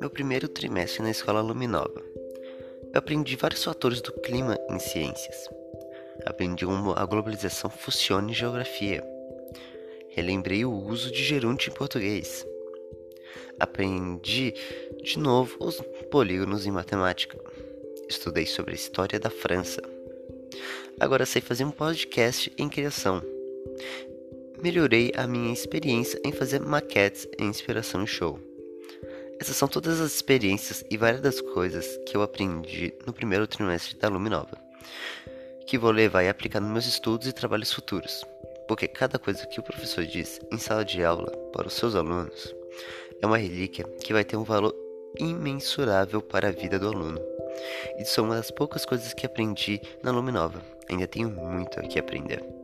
Meu primeiro trimestre na escola Luminova. Eu aprendi vários fatores do clima em ciências. Aprendi como a globalização funciona em geografia. Relembrei o uso de gerúndio em português. Aprendi de novo os polígonos em matemática. Estudei sobre a história da França. Agora sei fazer um podcast em criação. Melhorei a minha experiência em fazer maquetes em inspiração em show. Essas são todas as experiências e várias das coisas que eu aprendi no primeiro trimestre da Luminova, que vou levar e aplicar nos meus estudos e trabalhos futuros, porque cada coisa que o professor diz em sala de aula para os seus alunos é uma relíquia que vai ter um valor imensurável para a vida do aluno. Isso é uma das poucas coisas que aprendi na Luminova. Ainda tenho muito a que aprender.